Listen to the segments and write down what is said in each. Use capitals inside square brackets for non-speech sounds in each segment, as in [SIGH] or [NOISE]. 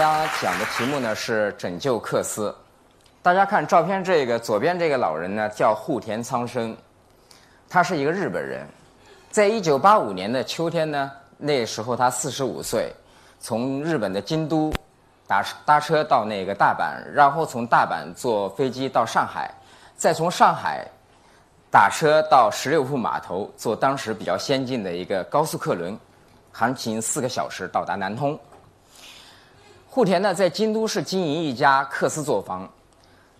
大家讲的题目呢是拯救克斯。大家看照片，这个左边这个老人呢叫户田苍生，他是一个日本人。在一九八五年的秋天呢，那时候他四十五岁，从日本的京都打搭车到那个大阪，然后从大阪坐飞机到上海，再从上海打车到十六铺码头，坐当时比较先进的一个高速客轮，航行四个小时到达南通。户田呢，在京都市经营一家缂丝作坊，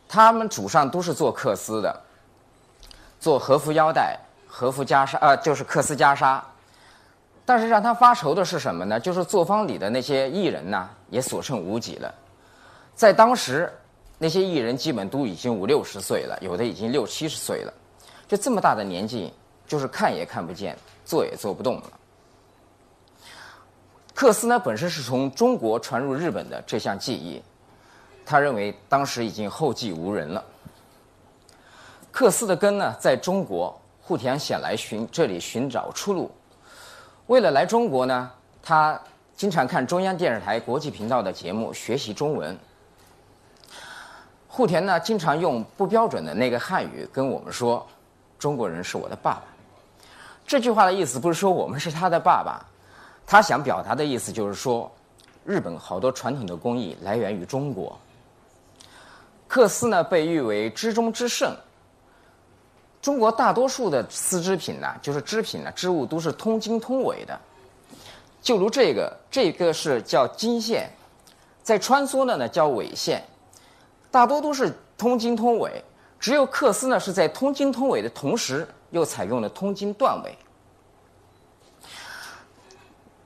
他们祖上都是做缂丝的，做和服腰带、和服袈裟，呃，就是缂丝袈裟。但是让他发愁的是什么呢？就是作坊里的那些艺人呢，也所剩无几了。在当时，那些艺人基本都已经五六十岁了，有的已经六七十岁了，就这么大的年纪，就是看也看不见，做也做不动了。克斯呢，本身是从中国传入日本的这项技艺，他认为当时已经后继无人了。克斯的根呢，在中国，户田想来寻这里寻找出路。为了来中国呢，他经常看中央电视台国际频道的节目学习中文。户田呢，经常用不标准的那个汉语跟我们说：“中国人是我的爸爸。”这句话的意思不是说我们是他的爸爸。他想表达的意思就是说，日本好多传统的工艺来源于中国。缂丝呢被誉为织中之圣。中国大多数的丝织品呢，就是织品呢，织物都是通经通纬的。就如这个，这个是叫经线，在穿梭的呢叫纬线，大多都是通经通纬。只有缂丝呢是在通经通纬的同时，又采用了通经断纬。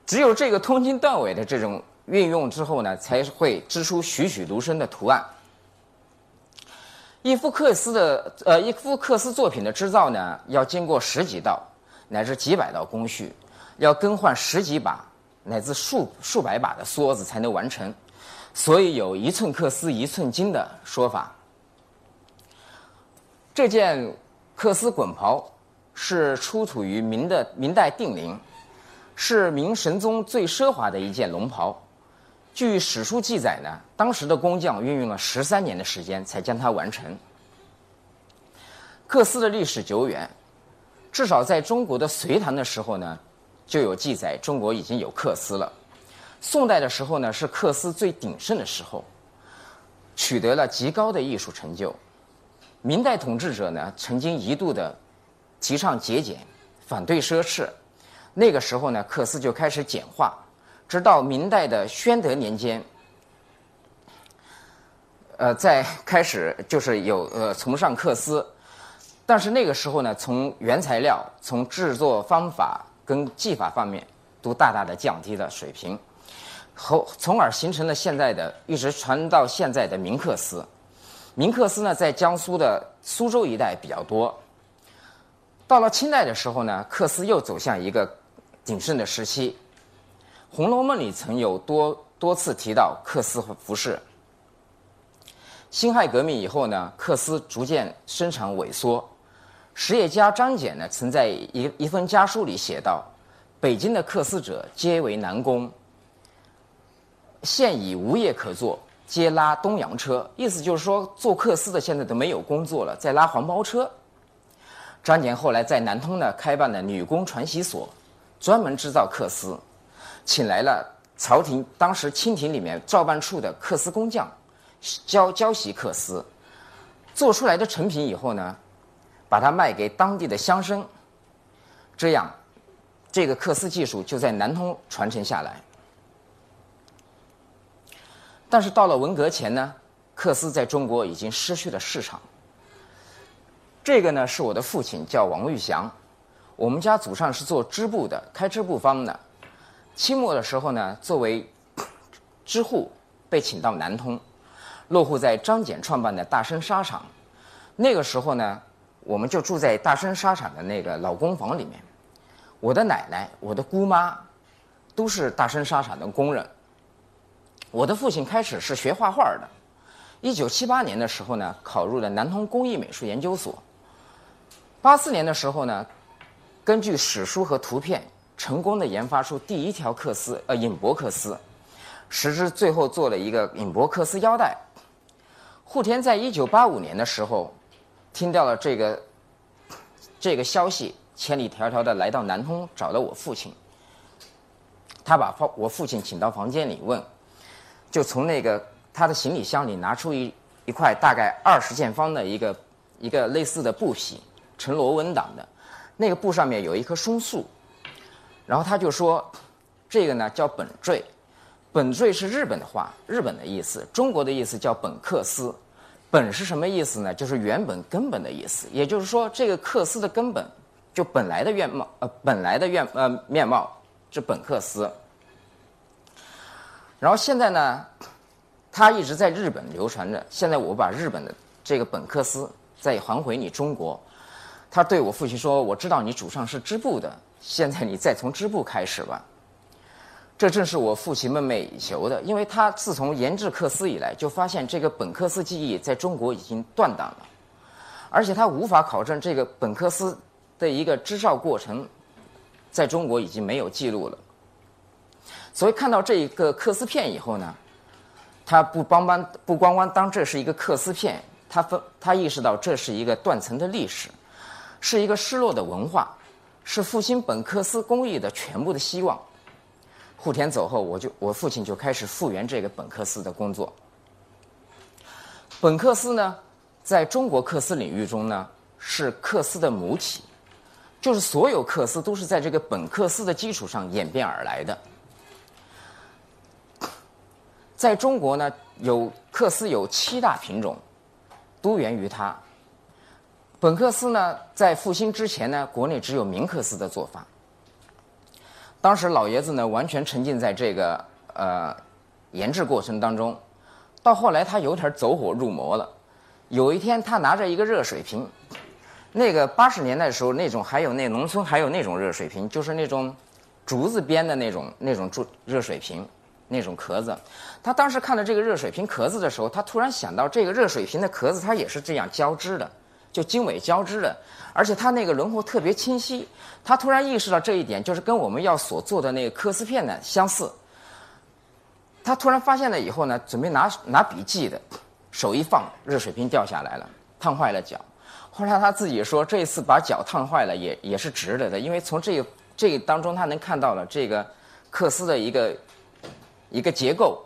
只有这个通经断纬的这种运用之后呢，才会织出栩栩如生的图案。一幅缂丝的呃，一幅缂丝作品的制造呢，要经过十几道乃至几百道工序，要更换十几把乃至数数百把的梭子才能完成，所以有一寸缂丝一寸金的说法。这件缂丝滚袍是出土于明的明代定陵。是明神宗最奢华的一件龙袍，据史书记载呢，当时的工匠运用了十三年的时间才将它完成。缂丝的历史久远，至少在中国的隋唐的时候呢，就有记载中国已经有缂丝了。宋代的时候呢，是缂丝最鼎盛的时候，取得了极高的艺术成就。明代统治者呢，曾经一度的提倡节俭，反对奢侈。那个时候呢，缂丝就开始简化，直到明代的宣德年间，呃，在开始就是有呃崇尚缂丝，但是那个时候呢，从原材料、从制作方法跟技法方面，都大大的降低了水平，后从而形成了现在的一直传到现在的明缂丝。明缂丝呢，在江苏的苏州一带比较多。到了清代的时候呢，缂丝又走向一个。鼎盛的时期，《红楼梦》里曾有多多次提到缂丝服饰。辛亥革命以后呢，缂丝逐渐生产萎缩。实业家张謇呢，曾在一一封家书里写道：“北京的缂丝者皆为男工，现已无业可做，皆拉东洋车。”意思就是说，做缂丝的现在都没有工作了，在拉黄包车。张謇后来在南通呢，开办了女工传习所。专门制造缂丝，请来了朝廷当时清廷里面照办处的缂丝工匠，教教习缂丝，做出来的成品以后呢，把它卖给当地的乡绅，这样，这个缂丝技术就在南通传承下来。但是到了文革前呢，缂丝在中国已经失去了市场。这个呢是我的父亲，叫王玉祥。我们家祖上是做织布的，开织布坊的。清末的时候呢，作为 [COUGHS] 织户被请到南通，落户在张謇创办的大生纱厂。那个时候呢，我们就住在大生纱厂的那个老工房里面。我的奶奶、我的姑妈都是大生纱厂的工人。我的父亲开始是学画画的，一九七八年的时候呢，考入了南通工艺美术研究所。八四年的时候呢。根据史书和图片，成功的研发出第一条缂丝，呃，引帛缂丝，使之最后做了一个引博克斯腰带。户田在一九八五年的时候，听到了这个这个消息，千里迢迢的来到南通找到我父亲。他把房我父亲请到房间里问，就从那个他的行李箱里拿出一一块大概二十见方的一个一个类似的布匹，呈螺纹档的，那个布上面有一棵松树，然后他就说，这个呢叫本坠，本坠是日本的话，日本的意思，中国的意思叫本克斯，本是什么意思呢？就是原本根本的意思，也就是说这个克斯的根本，就本来的面貌，呃，本来的面呃面貌。是本克斯，然后现在呢，他一直在日本流传着。现在我把日本的这个本克斯再还回你中国。他对我父亲说：“我知道你祖上是织布的，现在你再从织布开始吧。”这正是我父亲梦寐以求的，因为他自从研制克斯以来，就发现这个本克斯技艺在中国已经断档了，而且他无法考证这个本克斯的一个织造过程。在中国已经没有记录了，所以看到这一个克斯片以后呢，他不光光不光光当这是一个克斯片，他分他意识到这是一个断层的历史，是一个失落的文化，是复兴本克斯工艺的全部的希望。户田走后，我就我父亲就开始复原这个本克斯的工作。本克斯呢，在中国克斯领域中呢，是克斯的母体。就是所有克斯都是在这个本克斯的基础上演变而来的。在中国呢，有克斯有七大品种，都源于它。本克斯呢，在复兴之前呢，国内只有明克斯的做法。当时老爷子呢，完全沉浸在这个呃研制过程当中，到后来他有点走火入魔了。有一天，他拿着一个热水瓶。那个八十年代的时候，那种还有那农村还有那种热水瓶，就是那种竹子编的那种那种竹热水瓶，那种壳子。他当时看到这个热水瓶壳子的时候，他突然想到这个热水瓶的壳子它也是这样交织的，就经纬交织的，而且它那个轮廓特别清晰。他突然意识到这一点，就是跟我们要所做的那个科斯片呢相似。他突然发现了以后呢，准备拿拿笔记的，手一放，热水瓶掉下来了，烫坏了脚。后来他自己说，这一次把脚烫坏了也也是值得的，因为从这个这个当中他能看到了这个克斯的一个一个结构。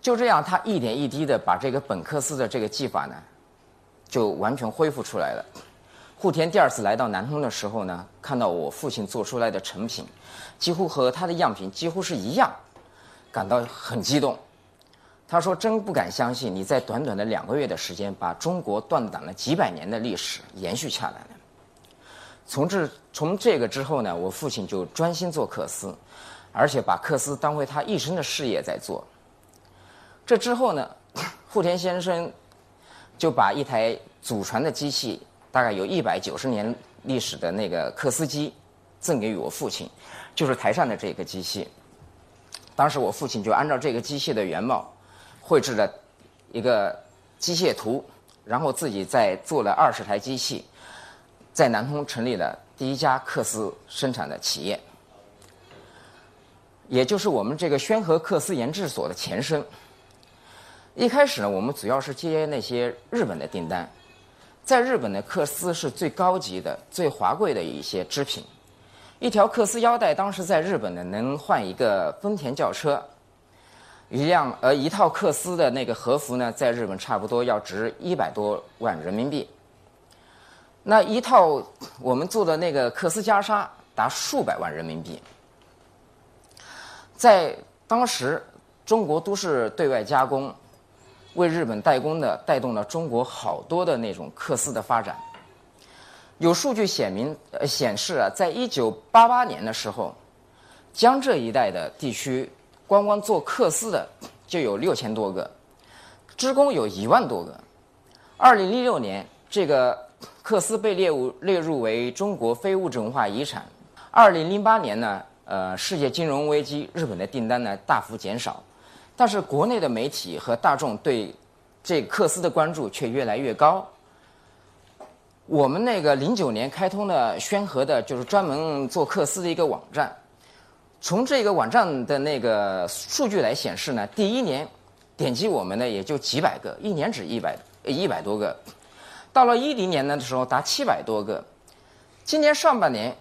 就这样，他一点一滴的把这个本克斯的这个技法呢，就完全恢复出来了。户田第二次来到南通的时候呢，看到我父亲做出来的成品，几乎和他的样品几乎是一样，感到很激动。他说：“真不敢相信，你在短短的两个月的时间，把中国断档了几百年的历史延续下来了。从这从这个之后呢，我父亲就专心做克斯，而且把克斯当为他一生的事业在做。这之后呢，户田先生就把一台祖传的机器，大概有一百九十年历史的那个克斯机，赠给我父亲，就是台上的这个机器。当时我父亲就按照这个机器的原貌。”绘制了一个机械图，然后自己再做了二十台机器，在南通成立了第一家克斯生产的企业，也就是我们这个宣和克斯研制所的前身。一开始呢，我们主要是接那些日本的订单，在日本的克斯是最高级的、最华贵的一些织品。一条克斯腰带当时在日本呢，能换一个丰田轿车。一辆呃一套克斯的那个和服呢，在日本差不多要值一百多万人民币。那一套我们做的那个克斯袈裟达数百万人民币。在当时，中国都是对外加工，为日本代工的，带动了中国好多的那种克斯的发展。有数据显明呃显示啊，在一九八八年的时候，江浙一带的地区。光光做克斯的就有六千多个，职工有一万多个。二零一六年，这个克斯被列入列入为中国非物质文化遗产。二零零八年呢，呃，世界金融危机，日本的订单呢大幅减少，但是国内的媒体和大众对这克斯的关注却越来越高。我们那个零九年开通的宣和的，就是专门做克斯的一个网站。从这个网站的那个数据来显示呢，第一年点击我们的也就几百个，一年只一百一百多个。到了一零年的时候达七百多个，今年上半年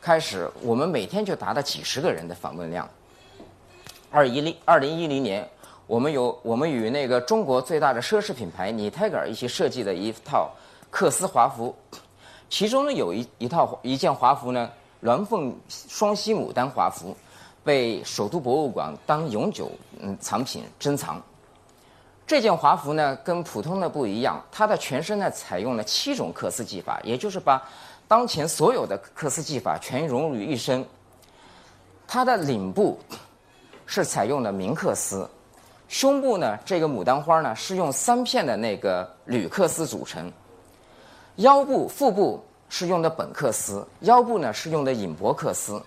开始，我们每天就达到几十个人的访问量。二一零二零一零年，我们有我们与那个中国最大的奢侈品牌尼泰格尔一起设计的一套克斯华服，其中呢有一一套一件华服呢，鸾凤双栖牡丹华服，被首都博物馆当永久嗯藏品珍藏。这件华服呢，跟普通的不一样，它的全身呢采用了七种克丝技法，也就是把当前所有的克丝技法全融入于一身。它的领部是采用的明克丝，胸部呢这个牡丹花呢是用三片的那个铝克丝组成，腰部、腹部是用的本克丝，腰部呢是用的隐薄克丝，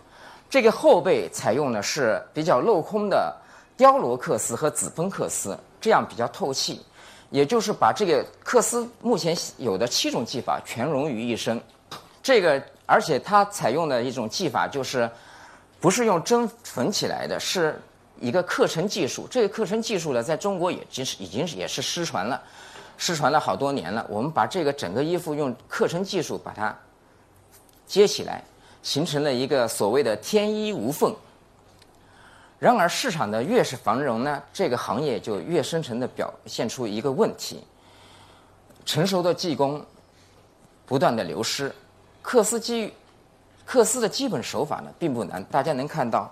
这个后背采用的是比较镂空的雕罗克丝和紫峰克丝。这样比较透气，也就是把这个克丝目前有的七种技法全融于一身。这个，而且它采用的一种技法就是，不是用针缝起来的，是一个课程技术。这个课程技术呢，在中国也其实已经也是失传了，失传了好多年了。我们把这个整个衣服用课程技术把它接起来，形成了一个所谓的天衣无缝。然而，市场的越是繁荣呢，这个行业就越深层的表现出一个问题：成熟的技工不断的流失。克斯基，克斯的基本手法呢并不难，大家能看到，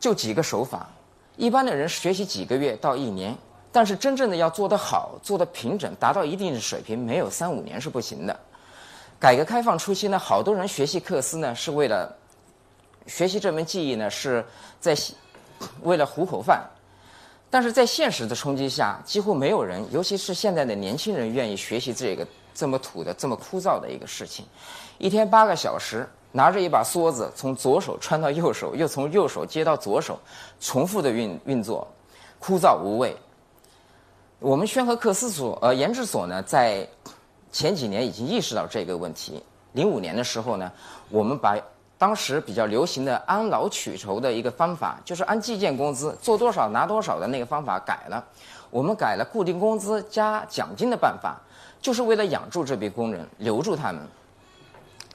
就几个手法，一般的人学习几个月到一年，但是真正的要做得好，做得平整，达到一定的水平，没有三五年是不行的。改革开放初期呢，好多人学习克斯呢是为了学习这门技艺呢是在。为了糊口饭，但是在现实的冲击下，几乎没有人，尤其是现在的年轻人，愿意学习这个这么土的、这么枯燥的一个事情。一天八个小时，拿着一把梭子，从左手穿到右手，又从右手接到左手，重复的运运作，枯燥无味。我们宣和克斯所呃研制所呢，在前几年已经意识到这个问题。零五年的时候呢，我们把。当时比较流行的按劳取酬的一个方法，就是按计件工资做多少拿多少的那个方法改了，我们改了固定工资加奖金的办法，就是为了养住这批工人，留住他们。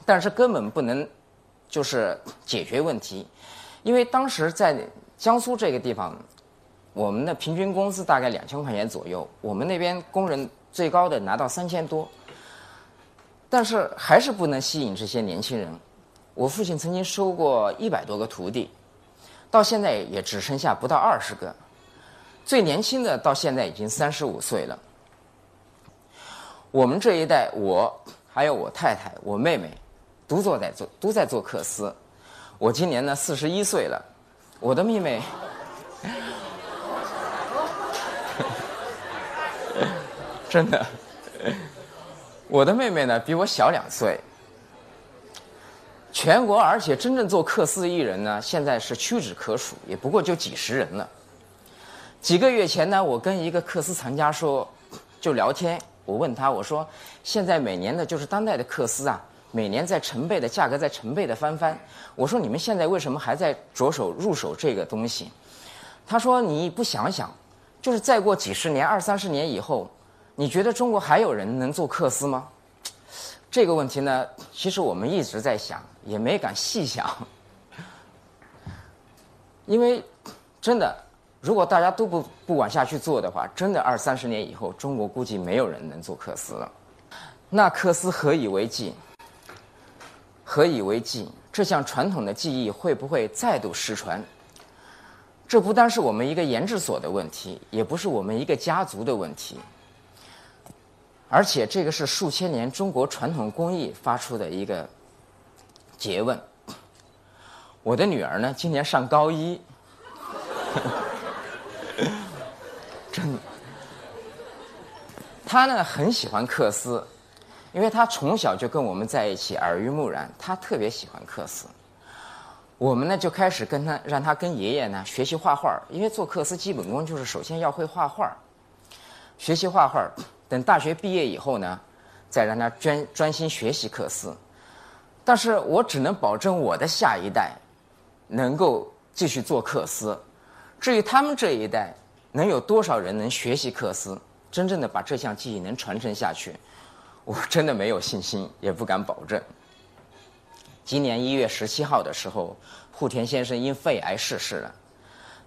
但是根本不能，就是解决问题，因为当时在江苏这个地方，我们的平均工资大概两千块钱左右，我们那边工人最高的拿到三千多，但是还是不能吸引这些年轻人。我父亲曾经收过一百多个徒弟，到现在也只剩下不到二十个。最年轻的到现在已经三十五岁了。我们这一代，我还有我太太、我妹妹，都做在做都在做克斯。我今年呢四十一岁了，我的妹妹，[LAUGHS] 真的，我的妹妹呢比我小两岁。全国，而且真正做克斯艺人呢，现在是屈指可数，也不过就几十人了。几个月前呢，我跟一个克斯藏家说，就聊天，我问他，我说，现在每年的就是当代的克斯啊，每年在成倍的价格在成倍的翻番。我说你们现在为什么还在着手入手这个东西？他说你不想想，就是再过几十年、二三十年以后，你觉得中国还有人能做克斯吗？这个问题呢，其实我们一直在想，也没敢细想。[LAUGHS] 因为真的，如果大家都不不往下去做的话，真的二三十年以后，中国估计没有人能做克斯了。那克斯何以为继？何以为继？这项传统的技艺会不会再度失传？这不单是我们一个研制所的问题，也不是我们一个家族的问题。而且这个是数千年中国传统工艺发出的一个诘问。我的女儿呢，今年上高一，[LAUGHS] 真的，她呢很喜欢克斯，因为他从小就跟我们在一起，耳濡目染，他特别喜欢克斯。我们呢就开始跟他，让他跟爷爷呢学习画画，因为做克斯基本功就是首先要会画画，学习画画。等大学毕业以后呢，再让他专专心学习克斯。但是我只能保证我的下一代能够继续做克斯。至于他们这一代能有多少人能学习克斯，真正的把这项技艺能传承下去，我真的没有信心，也不敢保证。今年一月十七号的时候，户田先生因肺癌逝世了。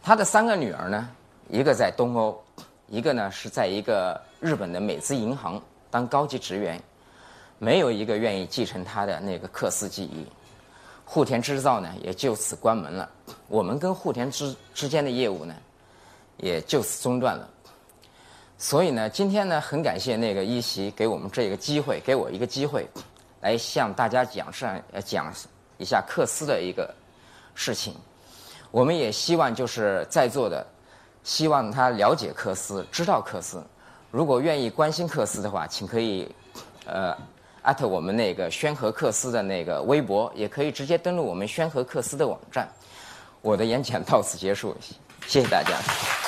他的三个女儿呢，一个在东欧，一个呢是在一个日本的美资银行当高级职员，没有一个愿意继承他的那个克斯技艺。户田织造呢也就此关门了，我们跟户田之之间的业务呢也就此中断了。所以呢，今天呢很感谢那个一席给我们这个机会，给我一个机会，来向大家讲上讲一下克斯的一个事情。我们也希望就是在座的，希望他了解克斯，知道克斯。如果愿意关心克斯的话，请可以呃。艾特我们那个宣和克斯的那个微博，也可以直接登录我们宣和克斯的网站。我的演讲到此结束，谢谢大家。